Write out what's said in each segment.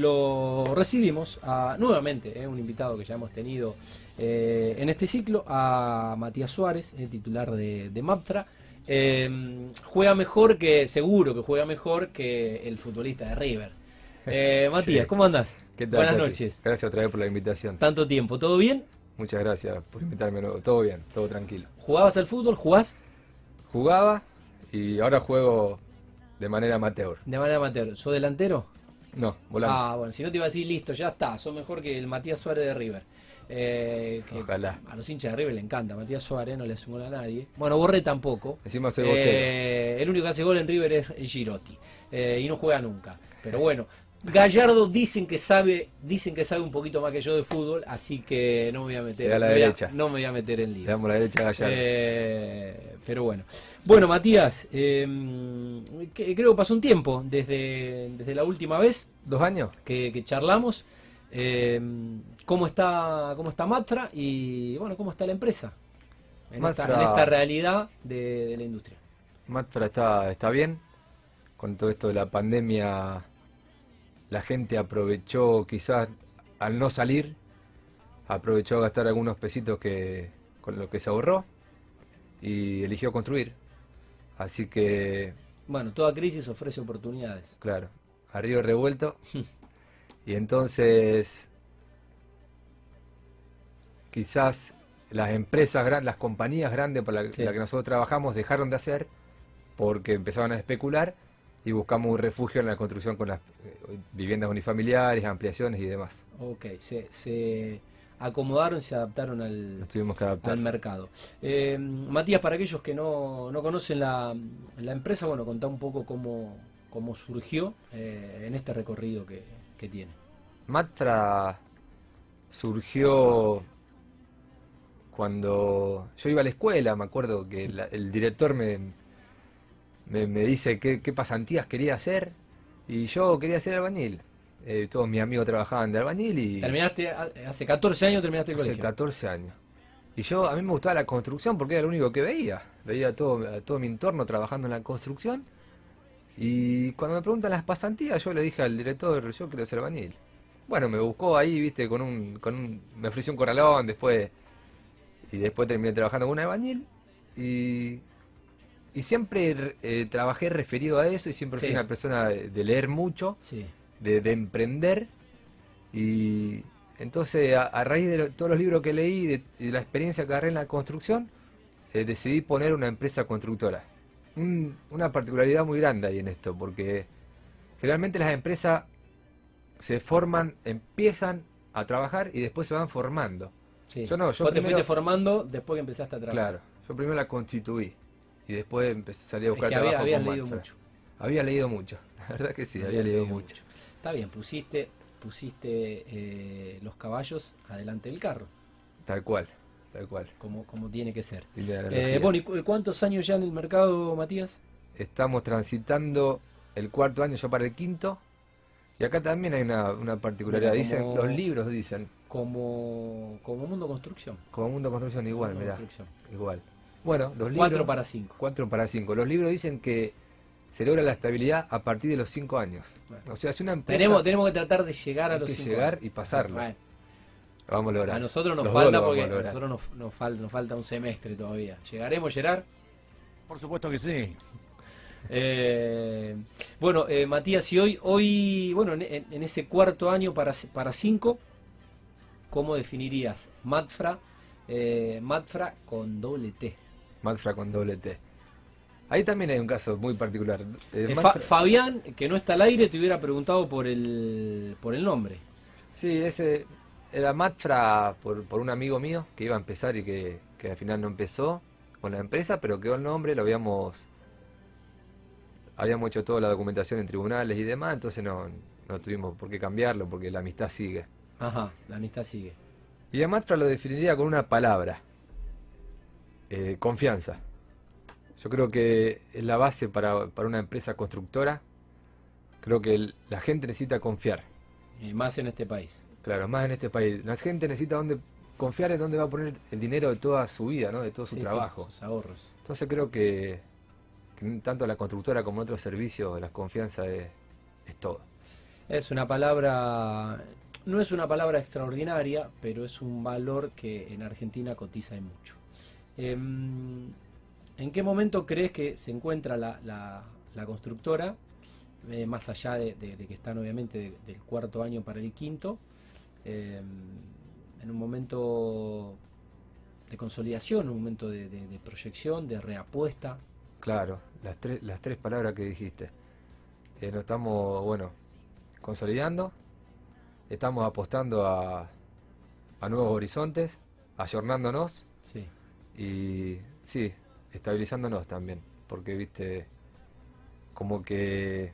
Lo recibimos a, nuevamente, eh, un invitado que ya hemos tenido eh, en este ciclo, a Matías Suárez, el titular de, de Maptra. Eh, juega mejor que, seguro que juega mejor que el futbolista de River. Eh, Matías, Sí. ¿cómo andás? ¿Qué tal, Buenas Tati? noches. Gracias otra vez por la invitación. Tanto tiempo, ¿todo bien? Muchas gracias por invitarme. Todo bien, todo tranquilo. ¿Jugabas al fútbol? ¿Jugás Jugaba y ahora juego de manera amateur. de manera amateur? ¿Sos delantero? No, volante. Ah, bueno, si no te iba a decir, listo, ya está, sos mejor que el Matías Suárez de River. Eh, que Ojalá. A los hinchas de River le encanta, Matías Suárez no le hace gol a nadie. Bueno, Borré tampoco. Encima soy. Eh, el único que hace gol en River es Girotti. eh, y no juega nunca. Pero bueno, Gallardo dicen que sabe, dicen que sabe un poquito más que yo de fútbol, así que no me voy a meter, da la me a- no me voy a meter en líos. damos la derecha a Gallardo. Eh, pero bueno. Bueno, Matías, eh, que- creo que pasó un tiempo desde, desde la última vez ¿Dos años? que, que charlamos. eh, ¿Cómo está cómo está Matra y bueno cómo está la empresa en, esta, Matra- en esta realidad de, de la industria? Matra está, está bien. Con todo esto de la pandemia, la gente aprovechó quizás al no salir, aprovechó a gastar algunos pesitos que, con lo que se ahorró y eligió construir. Así que Bueno, toda crisis ofrece oportunidades. Claro, a río revuelto. y entonces, quizás las empresas grandes, las compañías grandes para la, Sí. la que nosotros trabajamos dejaron de hacer porque empezaron a especular y buscamos un refugio en la construcción con las eh, viviendas unifamiliares, ampliaciones y demás. Ok, se, se acomodaron, se adaptaron al, tuvimos que adaptar. al mercado. Eh, Matías, para aquellos que no, no conocen la, la empresa, bueno, contá un poco cómo, cómo surgió eh, en este recorrido que, que tiene. Matra surgió cuando yo iba a la escuela, me acuerdo que la- el director me, me, me dice qué, qué pasantías quería hacer y yo quería ser albañil. Eh, todos mis amigos trabajaban de albañil y Terminaste, hace 14 años terminaste el hace colegio. 14 años. Y yo, a mí me gustaba la construcción porque era lo único que veía. Veía todo, a todo mi entorno trabajando en la construcción. Y cuando me preguntan las pasantías, yo le dije al director, yo quiero ser albañil. Bueno, me buscó ahí, viste, con un, con un, me ofreció un corralón después, y después terminé trabajando con un albañil. Y, y siempre eh, trabajé referido a eso y siempre fui Sí. una persona de, leer mucho Sí. de, de emprender y entonces a, a raíz de lo- todos los libros que leí y de la experiencia que agarré en la construcción eh, decidí poner una empresa constructora Un- una particularidad muy grande ahí en esto porque generalmente las empresas se forman empiezan a trabajar y después se van formando sí. Yo no, yo Vos te fuiste formando después que empezaste a trabajar. claro yo primero la constituí y después empecé salí a Es buscar que había, trabajo habías con leído Manfred. mucho. había leído mucho la verdad que sí había leído mucho Está bien, pusiste, pusiste eh, los caballos adelante del carro, tal cual tal cual como, como tiene que ser. Eh, bueno, ¿y cu- cuántos años ya en el mercado, Matías? Estamos transitando el cuarto año ya para el quinto. Y acá también hay una, una particularidad. Mira, Dicen, los libros dicen, Como, como Mundo Construcción. como Mundo Construcción igual, Mundo mirá, Construcción. igual. Bueno, los libros... 4 para 5. cuatro para cinco. Los libros dicen que se logra la estabilidad a partir de los cinco años. Bueno. O sea, si una empresa Tenemos, tenemos que tratar de llegar a los que 5 llegar y pasarlo. Bueno, lo vamos a lograr. a nosotros nos Los falta porque a a nosotros nos, nos falta, nos falta un semestre todavía. ¿Llegaremos, Gerard? Por supuesto que sí. Eh, bueno, eh, Matías, y hoy, hoy bueno, en, en- en ese cuarto año para, para cinco, ¿cómo definirías Matfra, eh, Matfra con doble T? Manfra con doble T. Ahí también hay un caso muy particular. Eh, Eh, Fa- Fabián, que no está al aire, te hubiera preguntado por el, por el nombre. Sí, ese era Matfra por, por un amigo mío que iba a empezar y que, que al final no empezó con la empresa, pero quedó el nombre, lo habíamos habíamos hecho toda la documentación en tribunales y demás, entonces no, no tuvimos por qué cambiarlo porque la amistad sigue. Ajá, la amistad sigue. Y a Matfra lo definiría con una palabra, eh, confianza. Yo creo que es la base para, para una empresa constructora. Creo que el- la gente necesita confiar. Más en este país. Claro, más en este país. La gente necesita donde confiar en dónde va a poner el dinero de toda su vida, ¿no? De todo su Sí, sí, trabajo. sus ahorros. Entonces creo que, que tanto la constructora como en otros servicios, la confianza es, es todo. Es una palabra, no es una palabra extraordinaria, pero es un valor que en Argentina cotiza y mucho. Em, ¿En qué momento crees que se encuentra la, la- la constructora, eh, más allá de, de- de que están obviamente de- del cuarto año para el quinto, em, en un momento de consolidación, un momento de proyección, de reapuesta? Claro, las tres, las tres palabras que dijiste. Eh, nos estamos, bueno, consolidando, estamos apostando a, a nuevos horizontes, ayornándonos Sí. Y sí, estabilizándonos también, porque viste, como que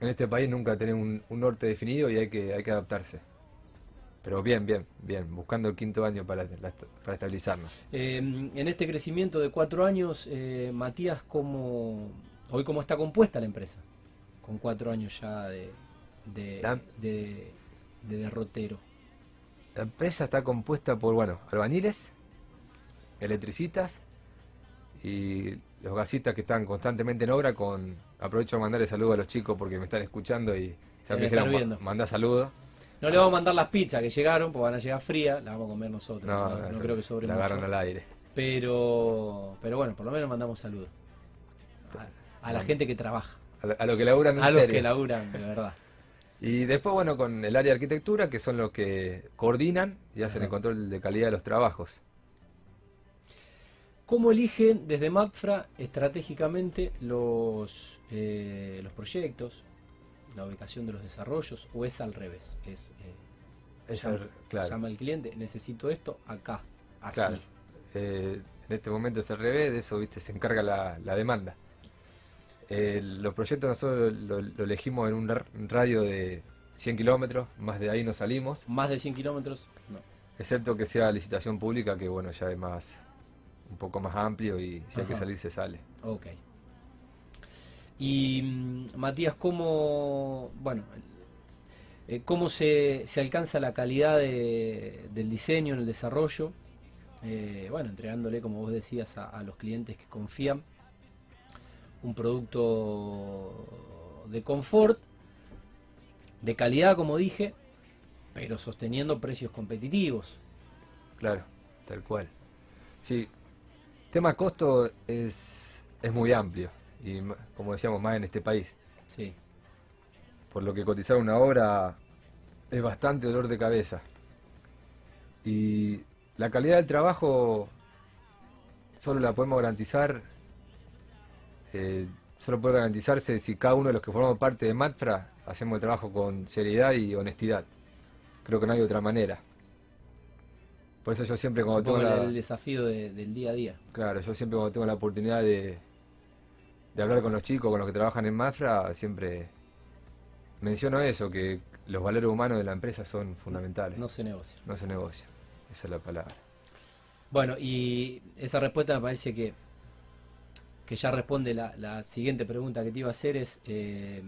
en este país nunca tenemos un, un norte definido y hay que, hay que adaptarse. Pero bien, bien, bien, buscando el quinto año para, para estabilizarnos. Eh, en este crecimiento de cuatro años, eh, Matías, ¿cómo, hoy cómo está compuesta la empresa? Con cuatro años ya de, de, La- de- de derrotero. La empresa está compuesta por, bueno, albañiles, electricistas y los gasistas que están constantemente en obra con... Aprovecho de mandarle saludos a los chicos porque me están escuchando y ya me Deben estar dijeron, viendo. "Ma- mandá saludos. No le vamos a mandar las pizzas que llegaron, porque van a llegar frías, las vamos a comer nosotros. No, no se- creo que sobre la mucho. agarran al aire. Pero, pero bueno, por lo menos mandamos saludos. A, a la gente que trabaja, A, lo- a lo que laburan en a los serio. que laburan, de verdad. Y después, bueno, con el área de arquitectura, que son los que coordinan y hacen el control de calidad de los trabajos. ¿Cómo eligen desde MAPFRA estratégicamente los, eh, los proyectos, la ubicación de los desarrollos, o es al revés? Es, eh, Es llama, el- claro. llama al cliente, necesito esto acá, así. Claro. Eh, en este momento es al revés, de eso viste se encarga la, la demanda. Eh, los proyectos nosotros lo, lo elegimos en un radio de 100 kilómetros, más de ahí no salimos, Más de 100 kilómetros, no. excepto que sea licitación pública, que bueno, ya es más un poco más amplio y si hay que salir se sale. Ok. Y mm, Matías, ¿cómo, bueno, eh, cómo se, se alcanza la calidad de- del diseño en el desarrollo? Eh, bueno, entregándole, como vos decías, a, a los clientes que confían un producto de confort, de calidad, como dije, pero sosteniendo precios competitivos. Claro, tal cual. Sí, tema costo es, es muy amplio y como decíamos más en este país. Sí, por lo que cotizar una obra es bastante dolor de cabeza. Y la calidad del trabajo solo la podemos garantizar, eh, solo puede garantizarse si cada uno de los que formamos parte de Matfra hacemos el trabajo con seriedad y honestidad. Creo que no hay otra manera. Por eso yo siempre cuando tengo la... el desafío de- del día a día. Claro, yo siempre cuando tengo la oportunidad de, de hablar con los chicos, con los que trabajan en Mafra, siempre menciono eso, que los valores humanos de la empresa son fundamentales. No No, se negocia. se negocia, esa es la palabra. Bueno, y esa respuesta me parece que, que ya responde la, la siguiente pregunta que te iba a hacer es eh,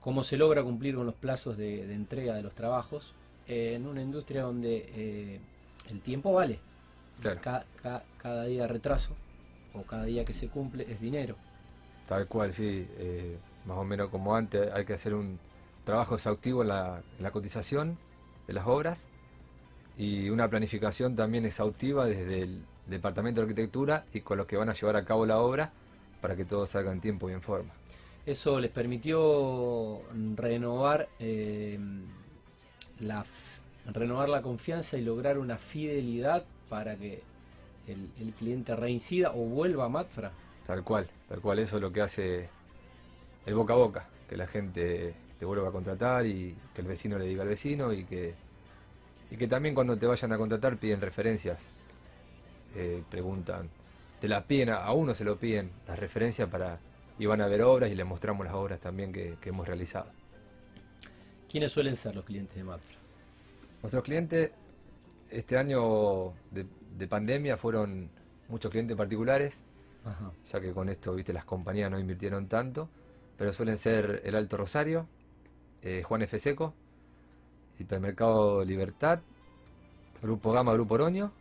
cómo se logra cumplir con los plazos de, de entrega de los trabajos en una industria donde eh, el tiempo vale. Claro, Ca- ca- cada día de retraso o cada día que se cumple es dinero. tal cual, sí, eh, más o menos como antes, hay que hacer un trabajo exhaustivo en la, en la cotización de las obras y una planificación también exhaustiva desde el Departamento de Arquitectura y con los que van a llevar a cabo la obra para que todo salga en tiempo y en forma. Eso les permitió renovar eh, la renovar la confianza y lograr una fidelidad para que el, el cliente reincida o vuelva a Matfra. Tal cual, tal cual, eso es lo que hace el boca a boca, que la gente te vuelva a contratar y que el vecino le diga al vecino y que, y que también cuando te vayan a contratar piden referencias, eh, preguntan, te las piden, a a uno se lo piden las referencias para, y van a ver obras y les mostramos las obras también que, que hemos realizado. ¿Quiénes suelen ser los clientes de Matfra? Nuestros clientes este año de, de pandemia fueron muchos clientes particulares, Ajá. ya que con esto, viste, las compañías no invirtieron tanto, pero suelen ser el Alto Rosario, eh, Juan F. Seco, Hipermercado Libertad, Grupo Gama, Grupo Oroño,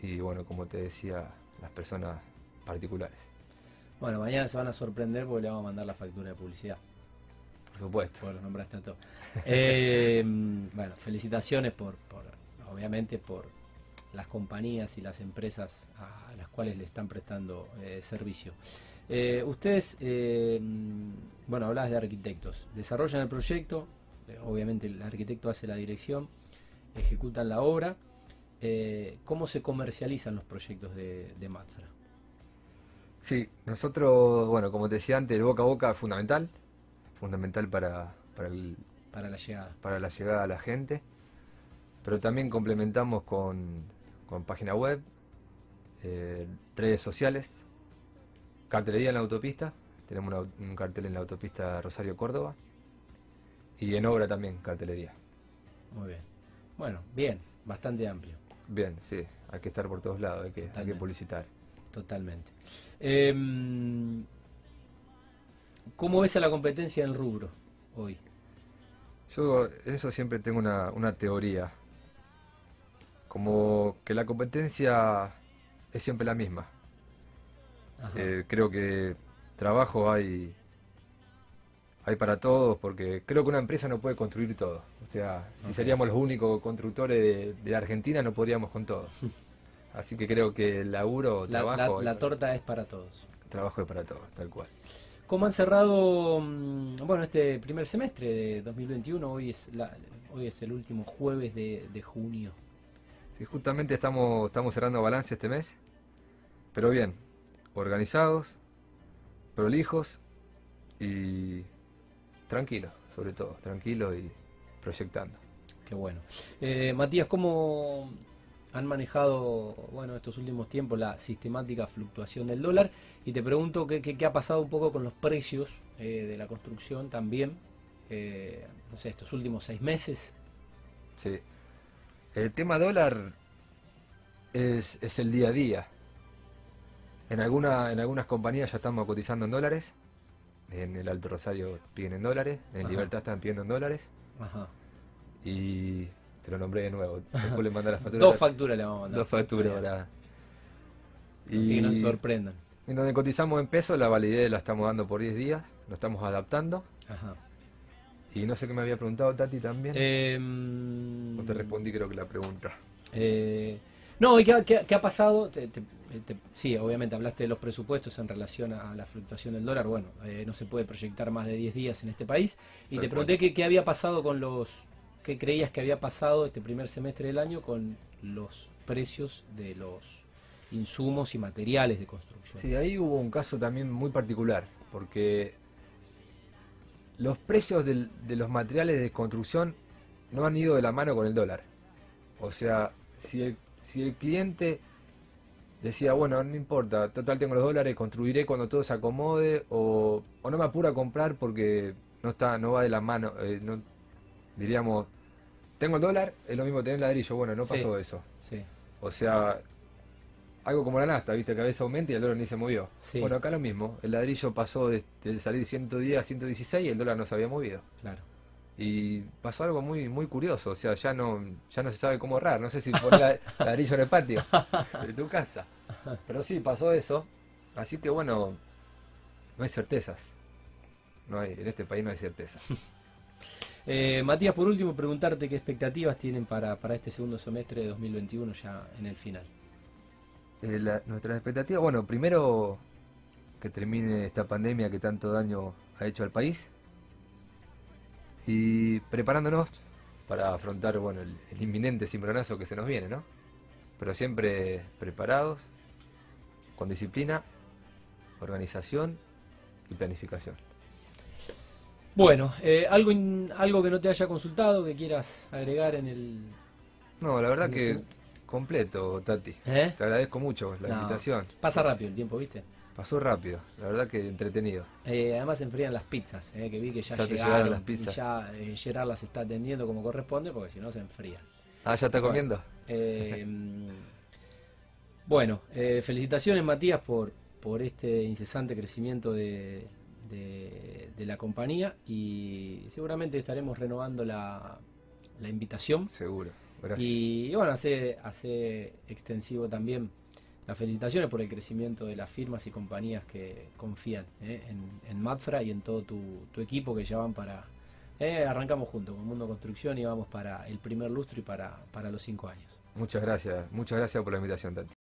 y bueno, como te decía, las personas particulares. Bueno, mañana se van a sorprender porque le vamos a mandar la factura de publicidad. Por supuesto. Bueno, nombraste a todos. Eh, bueno, felicitaciones por, por, obviamente, por las compañías y las empresas a las cuales le están prestando eh, servicio. Eh, ustedes, eh, bueno, hablabas de arquitectos, desarrollan el proyecto, eh, obviamente el arquitecto hace la dirección, ejecutan la obra. Eh, ¿Cómo se comercializan los proyectos de, de Matra? Sí, nosotros, bueno, como te decía antes, el boca a boca es fundamental, fundamental para, para, el- Para la llegada. para la llegada a la gente, pero también complementamos con, con página web, eh, redes sociales, cartelería en la autopista, tenemos una- un cartel en la autopista Rosario Córdoba, y en obra también cartelería. Muy bien. Bueno, bien, bastante amplio. Bien, sí, hay que estar por todos lados, hay que, hay que publicitar. Totalmente. Em, ¿Cómo ves a la competencia en el rubro hoy? Yo eso siempre tengo una, una teoría. Como que la competencia es siempre la misma. Eh, creo que trabajo hay, hay para todos, porque creo que una empresa no puede construir todo. O sea, si seríamos los únicos constructores de, de la Argentina, no podríamos con todo. Así que creo que el laburo, la, la- trabajo, la para- torta es para todos. trabajo es para todos, tal cual. ¿Cómo han cerrado mm, bueno este primer semestre de 2021? Hoy es, la, hoy es el último jueves de, de junio. Sí, justamente estamos, estamos cerrando balance este mes, pero bien, organizados, prolijos y tranquilos, sobre todo, tranquilos y proyectando. Qué bueno. Eh, Matías, ¿cómo han manejado bueno estos últimos tiempos la sistemática fluctuación del dólar? Y te pregunto qué, qué- qué ha pasado un poco con los precios eh, de la construcción también, eh, no sé, estos últimos seis meses. Sí. El tema dólar es, es el día a día. En, alguna, en algunas compañías ya estamos cotizando en dólares. En el Alto Rosario piden en dólares. En Ajá. Libertad están pidiendo en dólares. Ajá. Y te lo nombré de nuevo. Después le mandé las facturas. Dos facturas le vamos a mandar. Dos facturas Bien. para. Así que no se sorprendan. En donde cotizamos en pesos, la validez la estamos dando por 10 días, lo estamos adaptando. Ajá. Y no sé qué me había preguntado Tati también. Em, no te respondí creo que la pregunta. Eh, no, ¿y qué, ha- qué ha- qué ha pasado? Te- te- te- sí, obviamente hablaste de los presupuestos en relación a la fluctuación del dólar. Bueno, eh, no se puede proyectar más de 10 días en este país. Y te pregunté qué, qué había pasado con los... ¿Qué creías que había pasado este primer semestre del año con los precios de los insumos y materiales de construcción? Sí, ahí hubo un caso también muy particular, porque los precios de los materiales de construcción no han ido de la mano con el dólar. O sea, si el, cliente decía, bueno, no importa, total tengo los dólares, construiré cuando todo se acomode, o, no me apura a comprar porque no está, no va de la mano, eh, no, diríamos, tengo el dólar, es lo mismo tener ladrillo, bueno, no Sí. pasó eso. Sí, O sea, algo como la nasta, viste, que a veces aumenta y el dólar ni se movió. Sí. Bueno, acá lo mismo, el ladrillo pasó de, de salir 110 a 116 y el dólar no se había movido. claro. Y pasó algo muy muy curioso, o sea, ya no ya no se sabe cómo ahorrar, no sé si poner la- ladrillo en el patio de tu casa. Pero sí, pasó eso. Así que bueno, no hay certezas. No hay, en este país no hay certezas. Eh, Matías, por último, preguntarte qué expectativas tienen para, para este segundo semestre de 2021 ya en el final. Eh, nuestras expectativas, bueno, primero que termine esta pandemia que tanto daño ha hecho al país y preparándonos para afrontar, bueno, el inminente cimbronazo que se nos viene, ¿no? Pero siempre preparados, con disciplina, organización y planificación. Bueno, eh, algo, in- algo que no te haya consultado, que quieras agregar en el... No, la verdad que completo, Tati. ¿Eh? Te agradezco mucho la No, invitación. Pasa rápido el tiempo, ¿viste? Pasó rápido, la verdad que entretenido. Eh, además se enfrían las pizzas, eh, que vi que ya, Ya llegaron, llegaron las pizzas. y ya Gerard las está atendiendo como corresponde, porque si no se enfrían. Ah, ¿ya está Bueno. comiendo? Bueno, felicitaciones Matías por, por este incesante crecimiento de, de- de la compañía y seguramente estaremos renovando la, la invitación Seguro. Gracias. y, y bueno, hace, hace extensivo también las felicitaciones por el crecimiento de las firmas y compañías que confían eh, en, en Mapfra y en todo tu, tu equipo que ya van para... eh, arrancamos juntos con Mundo Construcción y vamos para el primer lustro y para, para los cinco años. Muchas gracias, muchas gracias por la invitación, Tati.